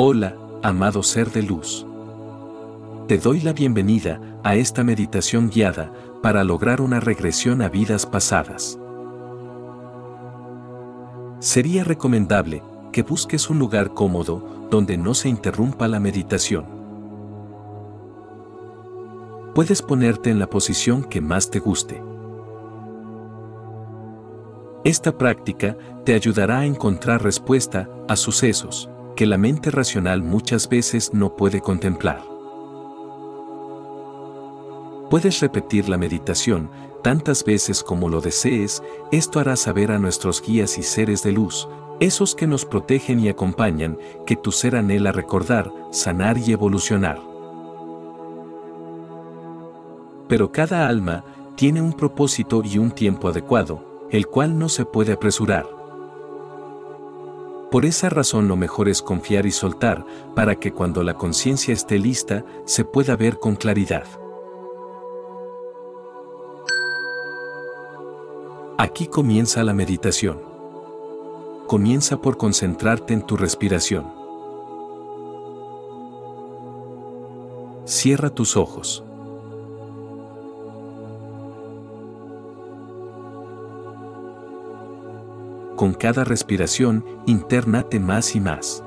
Hola, amado ser de luz. Te doy la bienvenida a esta meditación guiada para lograr una regresión a vidas pasadas. Sería recomendable que busques un lugar cómodo donde no se interrumpa la meditación. Puedes ponerte en la posición que más te guste. Esta práctica te ayudará a encontrar respuesta a sucesos que la mente racional muchas veces no puede contemplar. Puedes repetir la meditación tantas veces como lo desees, esto hará saber a nuestros guías y seres de luz, esos que nos protegen y acompañan, que tu ser anhela recordar, sanar y evolucionar. Pero cada alma tiene un propósito y un tiempo adecuado, el cual no se puede apresurar. Por esa razón lo mejor es confiar y soltar, para que cuando la conciencia esté lista, se pueda ver con claridad. Aquí comienza la meditación. Comienza por concentrarte en tu respiración. Cierra tus ojos. Con cada respiración, internate más y más.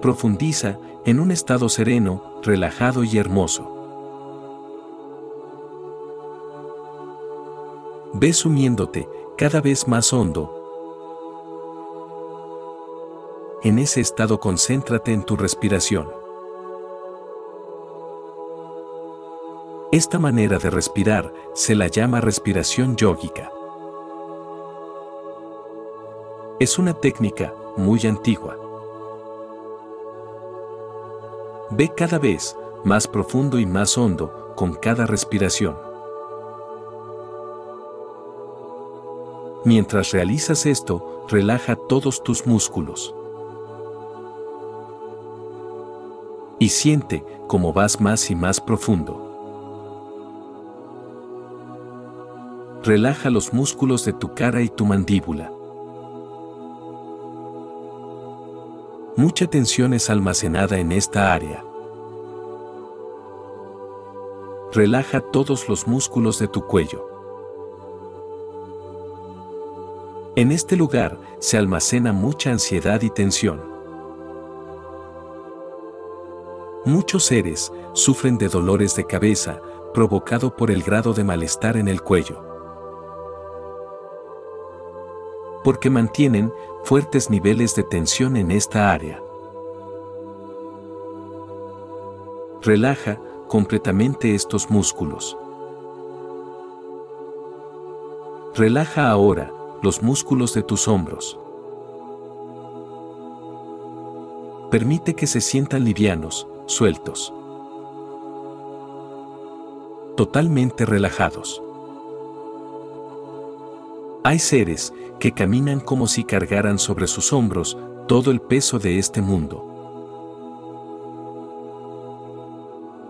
Profundiza en un estado sereno, relajado y hermoso. Ve sumiéndote cada vez más hondo. En ese estado concéntrate en tu respiración. Esta manera de respirar se la llama respiración yógica. Es una técnica muy antigua. Ve cada vez más profundo y más hondo con cada respiración. Mientras realizas esto, relaja todos tus músculos. Y siente cómo vas más y más profundo. Relaja los músculos de tu cara y tu mandíbula. Mucha tensión es almacenada en esta área. Relaja todos los músculos de tu cuello. En este lugar se almacena mucha ansiedad y tensión. Muchos seres sufren de dolores de cabeza provocado por el grado de malestar en el cuello. Porque mantienen fuertes niveles de tensión en esta área. Relaja completamente estos músculos. Relaja ahora los músculos de tus hombros. Permite que se sientan livianos, sueltos. Totalmente relajados. Hay seres que caminan como si cargaran sobre sus hombros todo el peso de este mundo.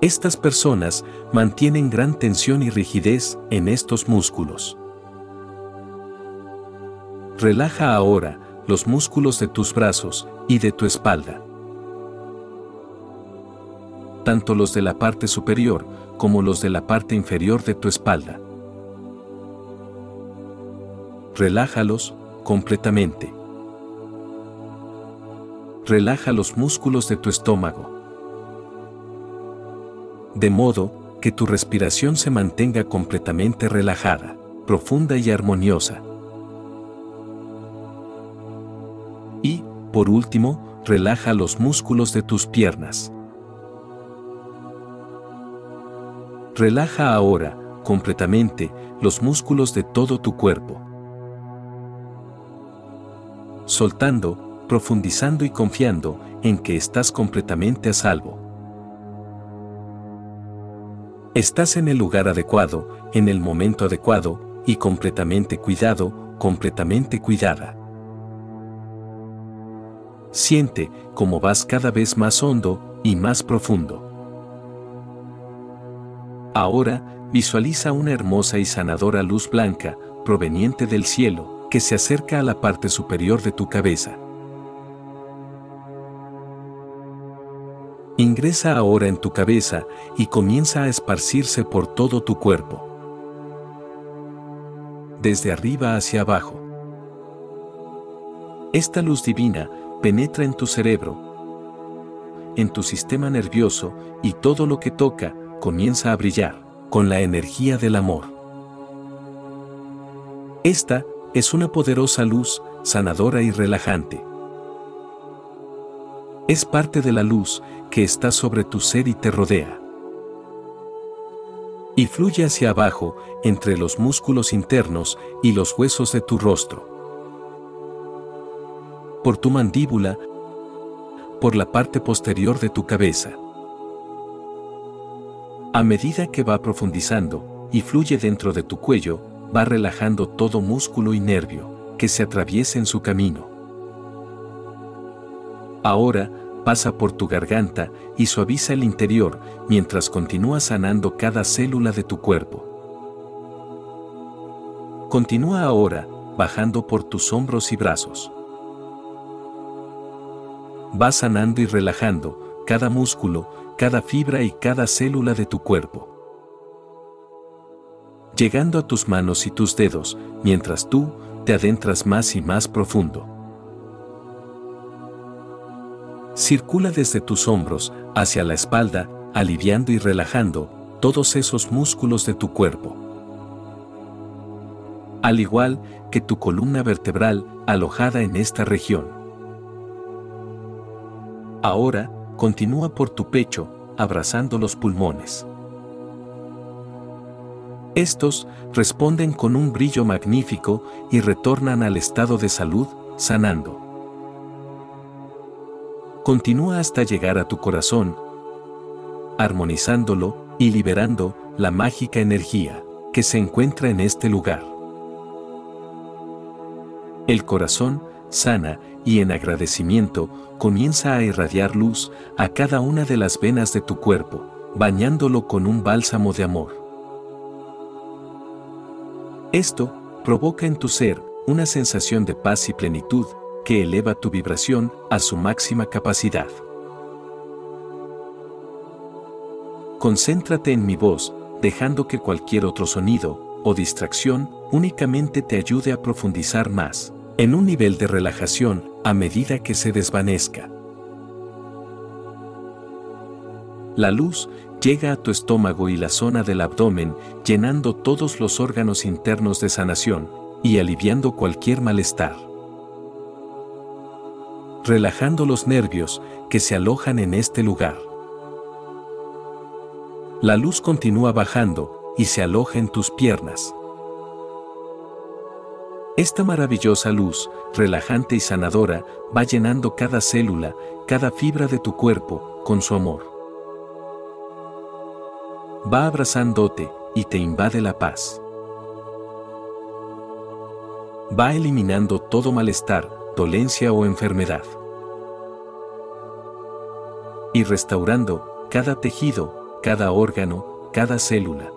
Estas personas mantienen gran tensión y rigidez en estos músculos. Relaja ahora los músculos de tus brazos y de tu espalda. Tanto los de la parte superior como los de la parte inferior de tu espalda relájalos completamente. Relaja los músculos de tu estómago. De modo que tu respiración se mantenga completamente relajada, profunda y armoniosa. Y, por último, relaja los músculos de tus piernas. Relaja ahora, completamente, los músculos de todo tu cuerpo soltando, profundizando y confiando en que estás completamente a salvo. Estás en el lugar adecuado, en el momento adecuado, y completamente cuidado, completamente cuidada. Siente cómo vas cada vez más hondo y más profundo. Ahora, visualiza una hermosa y sanadora luz blanca, proveniente del cielo, que se acerca a la parte superior de tu cabeza. Ingresa ahora en tu cabeza y comienza a esparcirse por todo tu cuerpo. Desde arriba hacia abajo. Esta luz divina penetra en tu cerebro, en tu sistema nervioso y todo lo que toca comienza a brillar con la energía del amor. Esta es una poderosa luz sanadora y relajante. Es parte de la luz que está sobre tu ser y te rodea. Y fluye hacia abajo entre los músculos internos y los huesos de tu rostro por tu mandíbula, por la parte posterior de tu cabeza. A medida que va profundizando y fluye dentro de tu cuello, va relajando todo músculo y nervio que se atraviese en su camino. Ahora, pasa por tu garganta y suaviza el interior mientras continúa sanando cada célula de tu cuerpo. Continúa ahora, bajando por tus hombros y brazos va sanando y relajando cada músculo, cada fibra y cada célula de tu cuerpo. Llegando a tus manos y tus dedos, mientras tú te adentras más y más profundo. Circula desde tus hombros hacia la espalda, aliviando y relajando todos esos músculos de tu cuerpo. Al igual que tu columna vertebral alojada en esta región. Ahora, continúa por tu pecho, abrazando los pulmones. Estos responden con un brillo magnífico y retornan al estado de salud, sanando. Continúa hasta llegar a tu corazón, armonizándolo y liberando la mágica energía que se encuentra en este lugar. El corazón sana y en agradecimiento comienza a irradiar luz a cada una de las venas de tu cuerpo, bañándolo con un bálsamo de amor. Esto provoca en tu ser una sensación de paz y plenitud que eleva tu vibración a su máxima capacidad. Concéntrate en mi voz, dejando que cualquier otro sonido o distracción únicamente te ayude a profundizar más en un nivel de relajación a medida que se desvanezca. La luz llega a tu estómago y la zona del abdomen, llenando todos los órganos internos de sanación y aliviando cualquier malestar. Relajando los nervios que se alojan en este lugar. La luz continúa bajando y se aloja en tus piernas. Esta maravillosa luz, relajante y sanadora, va llenando cada célula, cada fibra de tu cuerpo, con su amor. Va abrazándote y te invade la paz. Va eliminando todo malestar, dolencia o enfermedad. Y restaurando cada tejido, cada órgano, cada célula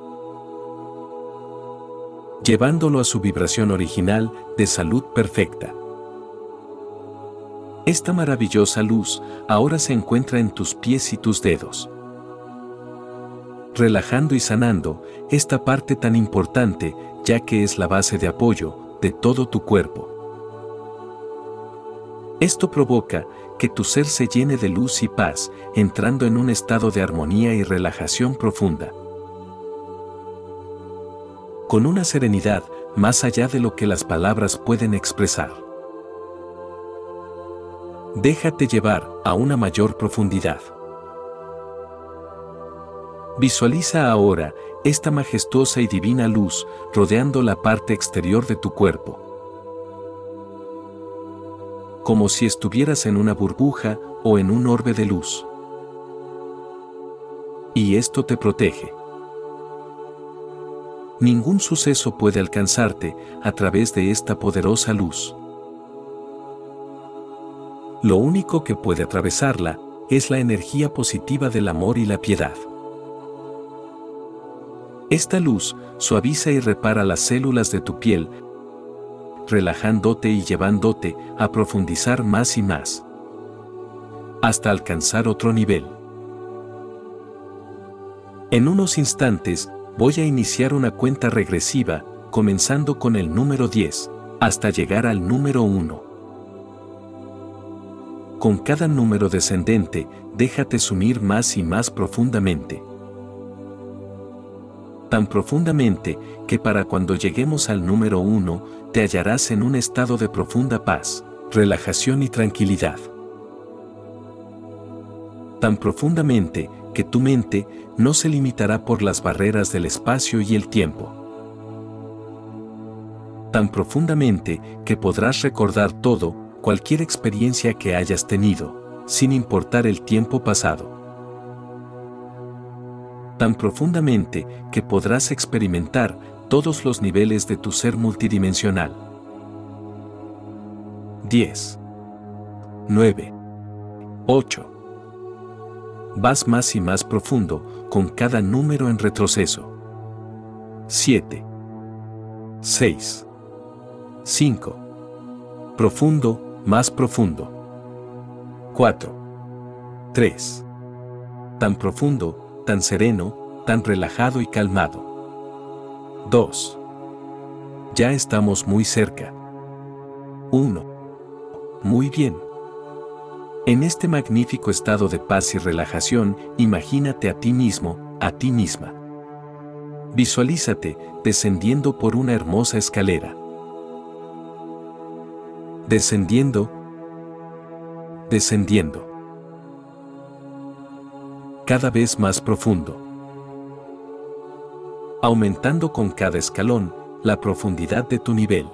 llevándolo a su vibración original de salud perfecta. Esta maravillosa luz ahora se encuentra en tus pies y tus dedos. Relajando y sanando esta parte tan importante ya que es la base de apoyo de todo tu cuerpo. Esto provoca que tu ser se llene de luz y paz, entrando en un estado de armonía y relajación profunda con una serenidad más allá de lo que las palabras pueden expresar. Déjate llevar a una mayor profundidad. Visualiza ahora esta majestuosa y divina luz rodeando la parte exterior de tu cuerpo. Como si estuvieras en una burbuja o en un orbe de luz. Y esto te protege. Ningún suceso puede alcanzarte a través de esta poderosa luz. Lo único que puede atravesarla es la energía positiva del amor y la piedad. Esta luz suaviza y repara las células de tu piel, relajándote y llevándote a profundizar más y más. Hasta alcanzar otro nivel. En unos instantes, voy a iniciar una cuenta regresiva, comenzando con el número 10, hasta llegar al número 1. Con cada número descendente, déjate sumir más y más profundamente. Tan profundamente que para cuando lleguemos al número 1, te hallarás en un estado de profunda paz, relajación y tranquilidad. Tan profundamente que tu mente no se limitará por las barreras del espacio y el tiempo. Tan profundamente que podrás recordar todo, cualquier experiencia que hayas tenido, sin importar el tiempo pasado. Tan profundamente que podrás experimentar todos los niveles de tu ser multidimensional. 10. 9. 8 vas más y más profundo con cada número en retroceso. 7. 6. 5. Profundo, más profundo. 4. 3. Tan profundo, tan sereno, tan relajado y calmado. 2. Ya estamos muy cerca. 1. Muy bien. En este magnífico estado de paz y relajación, imagínate a ti mismo, a ti misma. Visualízate descendiendo por una hermosa escalera. Descendiendo, descendiendo. Cada vez más profundo. Aumentando con cada escalón la profundidad de tu nivel.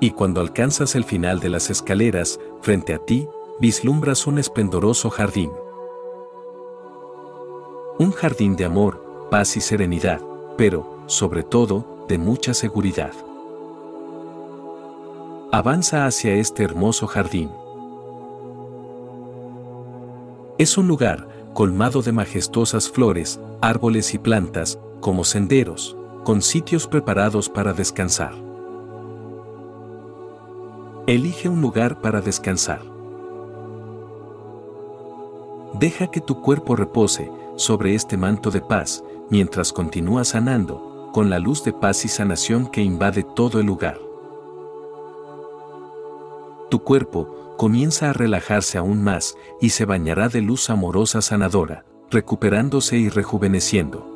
Y cuando alcanzas el final de las escaleras, frente a ti, vislumbras un esplendoroso jardín. Un jardín de amor, paz y serenidad, pero, sobre todo, de mucha seguridad. Avanza hacia este hermoso jardín. Es un lugar colmado de majestuosas flores, árboles y plantas, como senderos, con sitios preparados para descansar. Elige un lugar para descansar. Deja que tu cuerpo repose sobre este manto de paz mientras continúas sanando, con la luz de paz y sanación que invade todo el lugar. Tu cuerpo comienza a relajarse aún más y se bañará de luz amorosa sanadora, recuperándose y rejuveneciendo.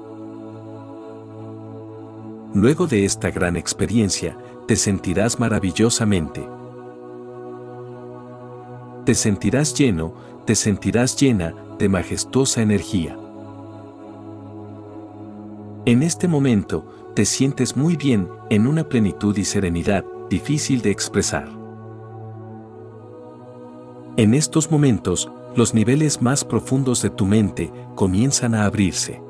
Luego de esta gran experiencia, te sentirás maravillosamente te sentirás lleno, te sentirás llena de majestuosa energía. En este momento, te sientes muy bien, en una plenitud y serenidad difícil de expresar. En estos momentos, los niveles más profundos de tu mente comienzan a abrirse.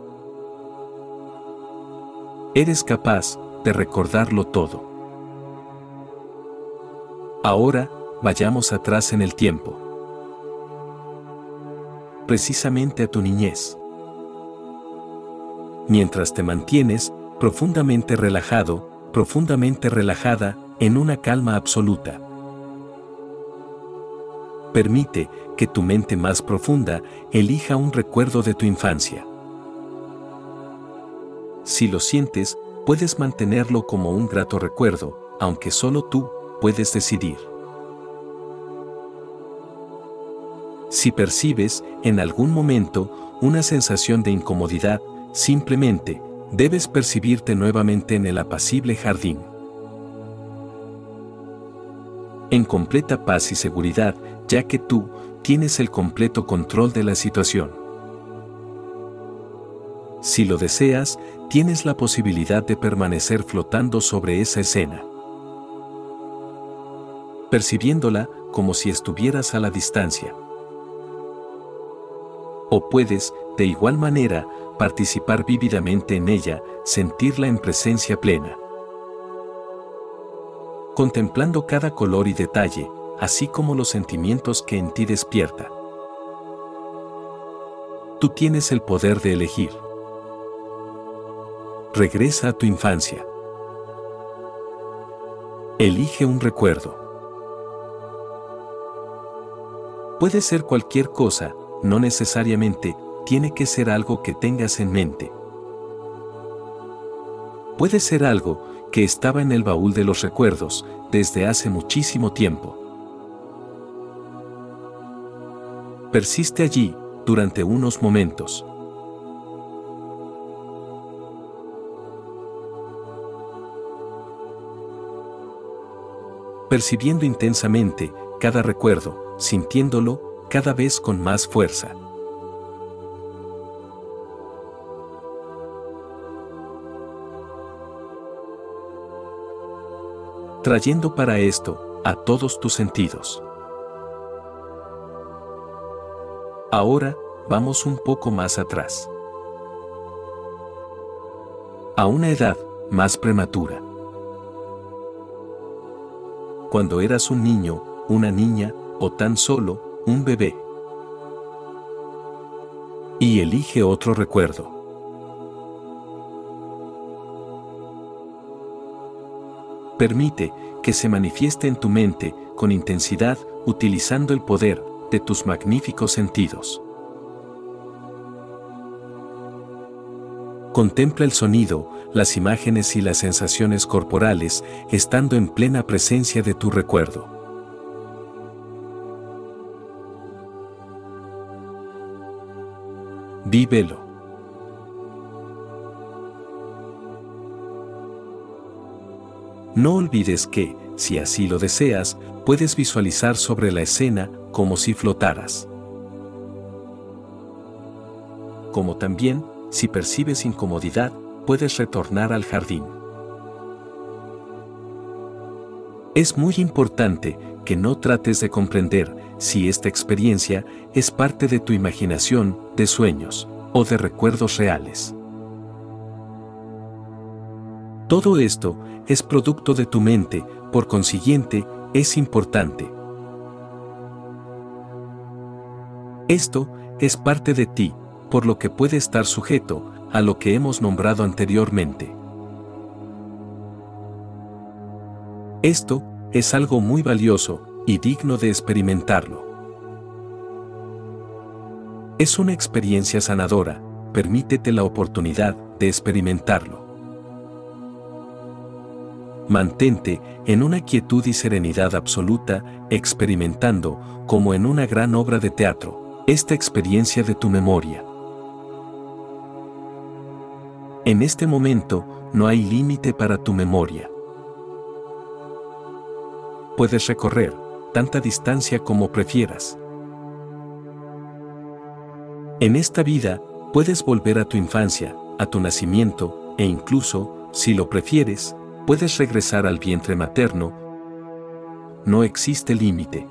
Eres capaz de recordarlo todo. Ahora, vayamos atrás en el tiempo. Precisamente a tu niñez. Mientras te mantienes profundamente relajado, profundamente relajada, en una calma absoluta. Permite que tu mente más profunda elija un recuerdo de tu infancia. Si lo sientes, puedes mantenerlo como un grato recuerdo, aunque solo tú puedes decidir. Si percibes, en algún momento, una sensación de incomodidad, simplemente, debes percibirte nuevamente en el apacible jardín. En completa paz y seguridad, ya que tú tienes el completo control de la situación. Si lo deseas, tienes la posibilidad de permanecer flotando sobre esa escena. Percibiéndola como si estuvieras a la distancia o puedes, de igual manera, participar vívidamente en ella, sentirla en presencia plena. Contemplando cada color y detalle, así como los sentimientos que en ti despierta. Tú tienes el poder de elegir. Regresa a tu infancia. Elige un recuerdo. Puede ser cualquier cosa, no necesariamente, tiene que ser algo que tengas en mente. Puede ser algo que estaba en el baúl de los recuerdos desde hace muchísimo tiempo. Persiste allí durante unos momentos. Percibiendo intensamente cada recuerdo, sintiéndolo cada vez con más fuerza. trayendo para esto a todos tus sentidos. Ahora, vamos un poco más atrás. A una edad más prematura. Cuando eras un niño, una niña o tan solo un bebé. Y elige otro recuerdo. Permite que se manifieste en tu mente con intensidad utilizando el poder de tus magníficos sentidos. Contempla el sonido, las imágenes y las sensaciones corporales estando en plena presencia de tu recuerdo. Vívelo. No olvides que, si así lo deseas, puedes visualizar sobre la escena como si flotaras. Como también, si percibes incomodidad, puedes retornar al jardín. Es muy importante que no trates de comprender si esta experiencia es parte de tu imaginación, de sueños o de recuerdos reales. Todo esto es producto de tu mente, por consiguiente, es importante. Esto es parte de ti, por lo que puede estar sujeto a lo que hemos nombrado anteriormente. Esto es algo muy valioso y digno de experimentarlo. Es una experiencia sanadora, permítete la oportunidad de experimentarlo. Mantente en una quietud y serenidad absoluta, experimentando, como en una gran obra de teatro, esta experiencia de tu memoria. En este momento no hay límite para tu memoria. Puedes recorrer tanta distancia como prefieras. En esta vida, puedes volver a tu infancia, a tu nacimiento, e incluso, si lo prefieres, puedes regresar al vientre materno. No existe límite.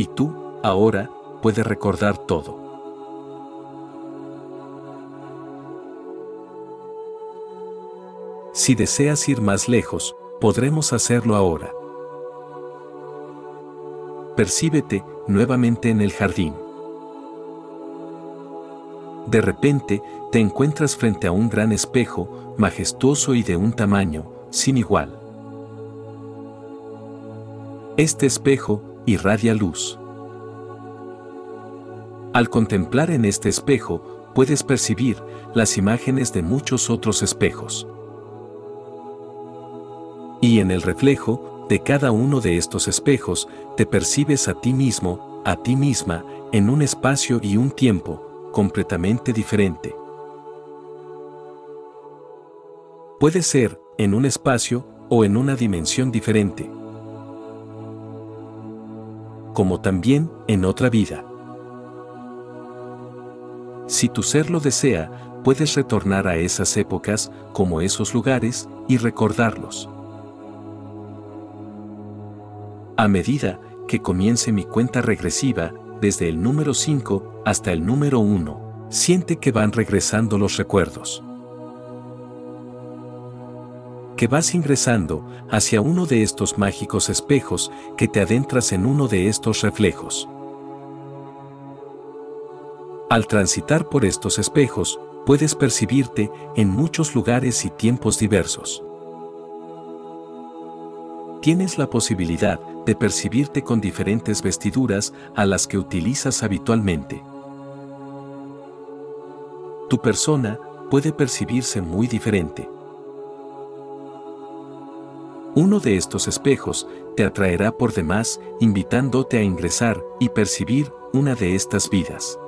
Y tú, ahora, puedes recordar todo. Si deseas ir más lejos, podremos hacerlo ahora. Percíbete nuevamente en el jardín. De repente, te encuentras frente a un gran espejo, majestuoso y de un tamaño, sin igual. Este espejo irradia luz. Al contemplar en este espejo, puedes percibir las imágenes de muchos otros espejos. Y en el reflejo de cada uno de estos espejos, te percibes a ti mismo, a ti misma, en un espacio y un tiempo, completamente diferente. Puede ser en un espacio o en una dimensión diferente. Como también en otra vida. Si tu ser lo desea, puedes retornar a esas épocas como esos lugares y recordarlos. A medida que comience mi cuenta regresiva, desde el número 5 hasta el número 1, siente que van regresando los recuerdos. Que vas ingresando hacia uno de estos mágicos espejos que te adentras en uno de estos reflejos. Al transitar por estos espejos, puedes percibirte en muchos lugares y tiempos diversos. Tienes la posibilidad de percibirte con diferentes vestiduras a las que utilizas habitualmente. Tu persona puede percibirse muy diferente. Uno de estos espejos te atraerá por demás, invitándote a ingresar y percibir una de estas vidas.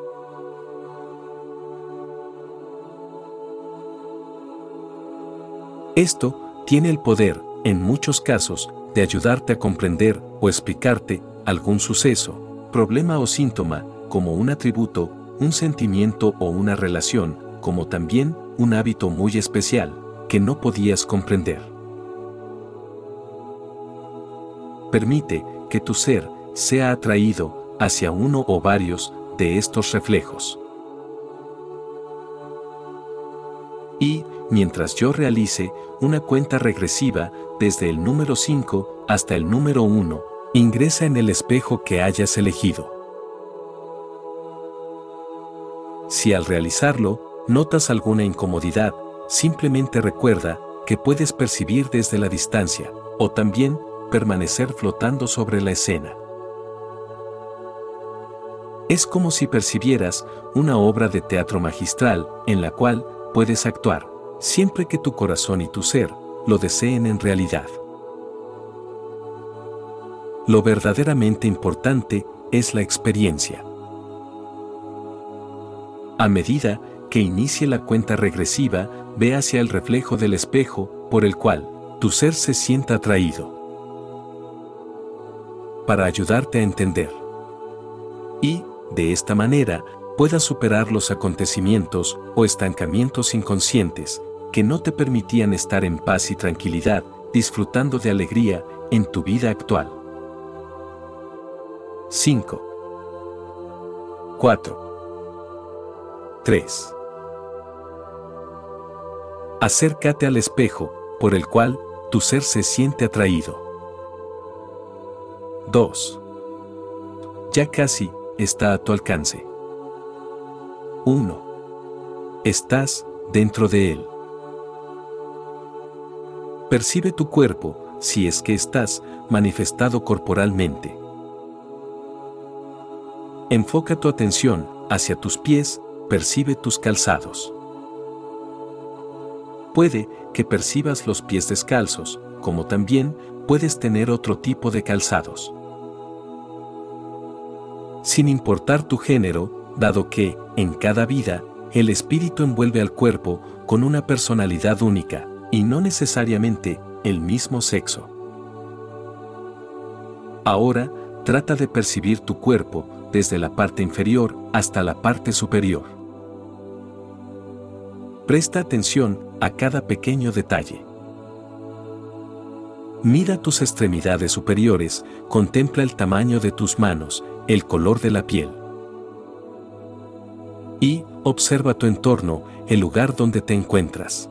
Esto tiene el poder, en muchos casos, de ayudarte a comprender o explicarte algún suceso, problema o síntoma, como un atributo, un sentimiento o una relación, como también un hábito muy especial, que no podías comprender. Permite que tu ser sea atraído hacia uno o varios de estos reflejos. Y, mientras yo realice una cuenta regresiva desde el número 5 hasta el número 1, ingresa en el espejo que hayas elegido. Si al realizarlo notas alguna incomodidad, simplemente recuerda que puedes percibir desde la distancia, o también permanecer flotando sobre la escena. Es como si percibieras una obra de teatro magistral en la cual puedes actuar siempre que tu corazón y tu ser lo deseen en realidad. Lo verdaderamente importante es la experiencia. A medida que inicie la cuenta regresiva, ve hacia el reflejo del espejo por el cual tu ser se sienta atraído. Para ayudarte a entender. Y, de esta manera, puedas superar los acontecimientos o estancamientos inconscientes que no te permitían estar en paz y tranquilidad, disfrutando de alegría en tu vida actual. 5. 4. 3. Acércate al espejo, por el cual tu ser se siente atraído. 2. Ya casi está a tu alcance. 1. Estás dentro de él. Percibe tu cuerpo, si es que estás manifestado corporalmente. Enfoca tu atención hacia tus pies, percibe tus calzados. Puede que percibas los pies descalzos, como también puedes tener otro tipo de calzados. Sin importar tu género, dado que, en cada vida, el espíritu envuelve al cuerpo con una personalidad única, y no necesariamente el mismo sexo. Ahora, trata de percibir tu cuerpo desde la parte inferior hasta la parte superior. Presta atención a cada pequeño detalle. Mira tus extremidades superiores, contempla el tamaño de tus manos, el color de la piel. Y observa tu entorno, el lugar donde te encuentras.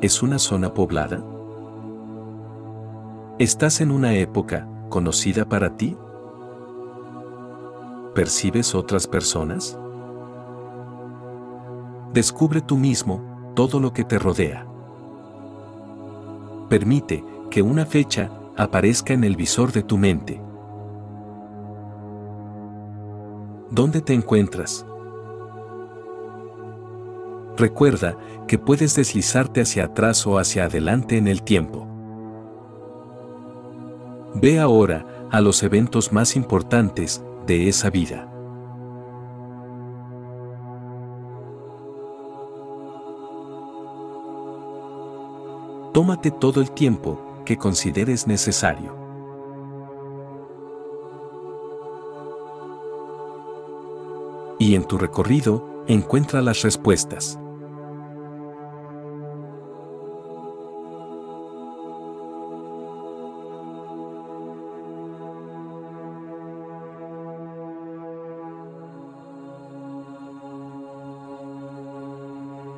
¿Es una zona poblada? ¿Estás en una época conocida para ti? ¿Percibes otras personas? Descubre tú mismo todo lo que te rodea. Permite que una fecha aparezca en el visor de tu mente. ¿Dónde te encuentras? recuerda que puedes deslizarte hacia atrás o hacia adelante en el tiempo. Ve ahora a los eventos más importantes de esa vida. Tómate todo el tiempo que consideres necesario. Y en tu recorrido, encuentra las respuestas.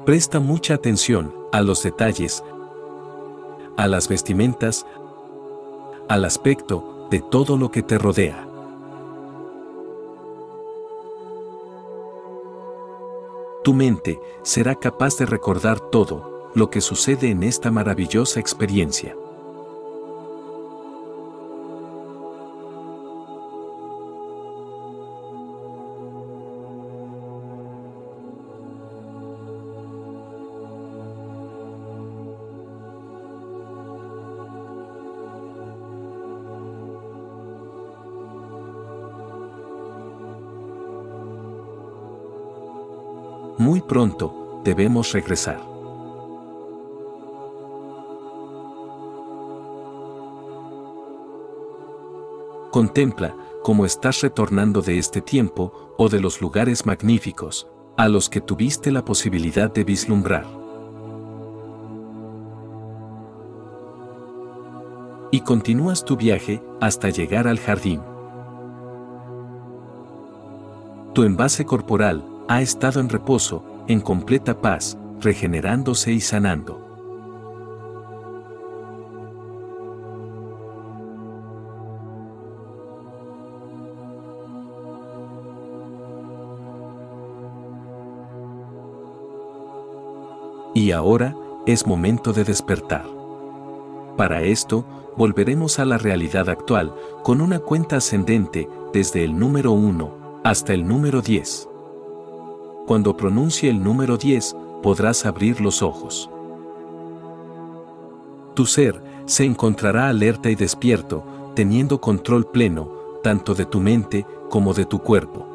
Presta mucha atención a los detalles, a las vestimentas, al aspecto de todo lo que te rodea. Tu mente será capaz de recordar todo lo que sucede en esta maravillosa experiencia. Pronto, debemos regresar. Contempla cómo estás retornando de este tiempo o de los lugares magníficos a los que tuviste la posibilidad de vislumbrar. Y continúas tu viaje hasta llegar al jardín. Tu envase corporal ha estado en reposo, en completa paz, regenerándose y sanando. Y ahora es momento de despertar. Para esto, volveremos a la realidad actual con una cuenta ascendente desde el número 1 hasta el número 10. Cuando pronuncie el número 10, podrás abrir los ojos. Tu ser se encontrará alerta y despierto, teniendo control pleno, tanto de tu mente como de tu cuerpo.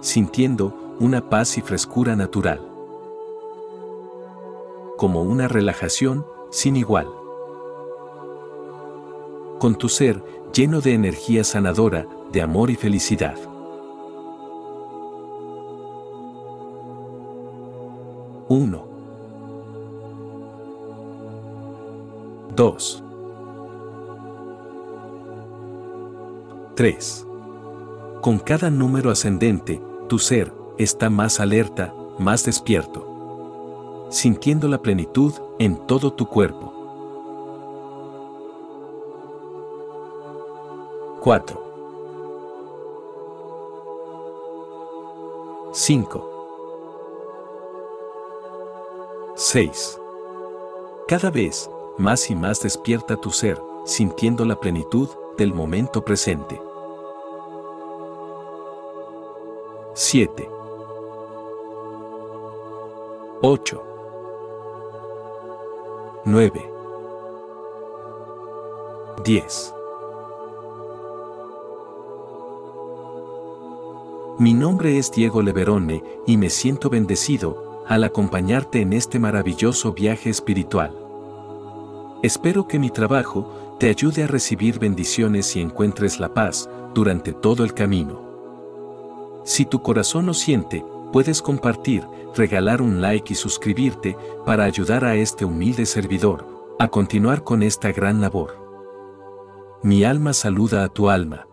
Sintiendo una paz y frescura natural. Como una relajación sin igual. Con tu ser lleno de energía sanadora, de amor y felicidad. 1. 2. 3. Con cada número ascendente, tu ser está más alerta, más despierto, sintiendo la plenitud en todo tu cuerpo. 4. 5. 6. Cada vez más y más despierta tu ser, sintiendo la plenitud del momento presente. 7. 8. 9. 10. Mi nombre es Diego Leverone y me siento bendecido al acompañarte en este maravilloso viaje espiritual. Espero que mi trabajo te ayude a recibir bendiciones y encuentres la paz durante todo el camino. Si tu corazón lo siente, puedes compartir, regalar un like y suscribirte para ayudar a este humilde servidor a continuar con esta gran labor. Mi alma saluda a tu alma.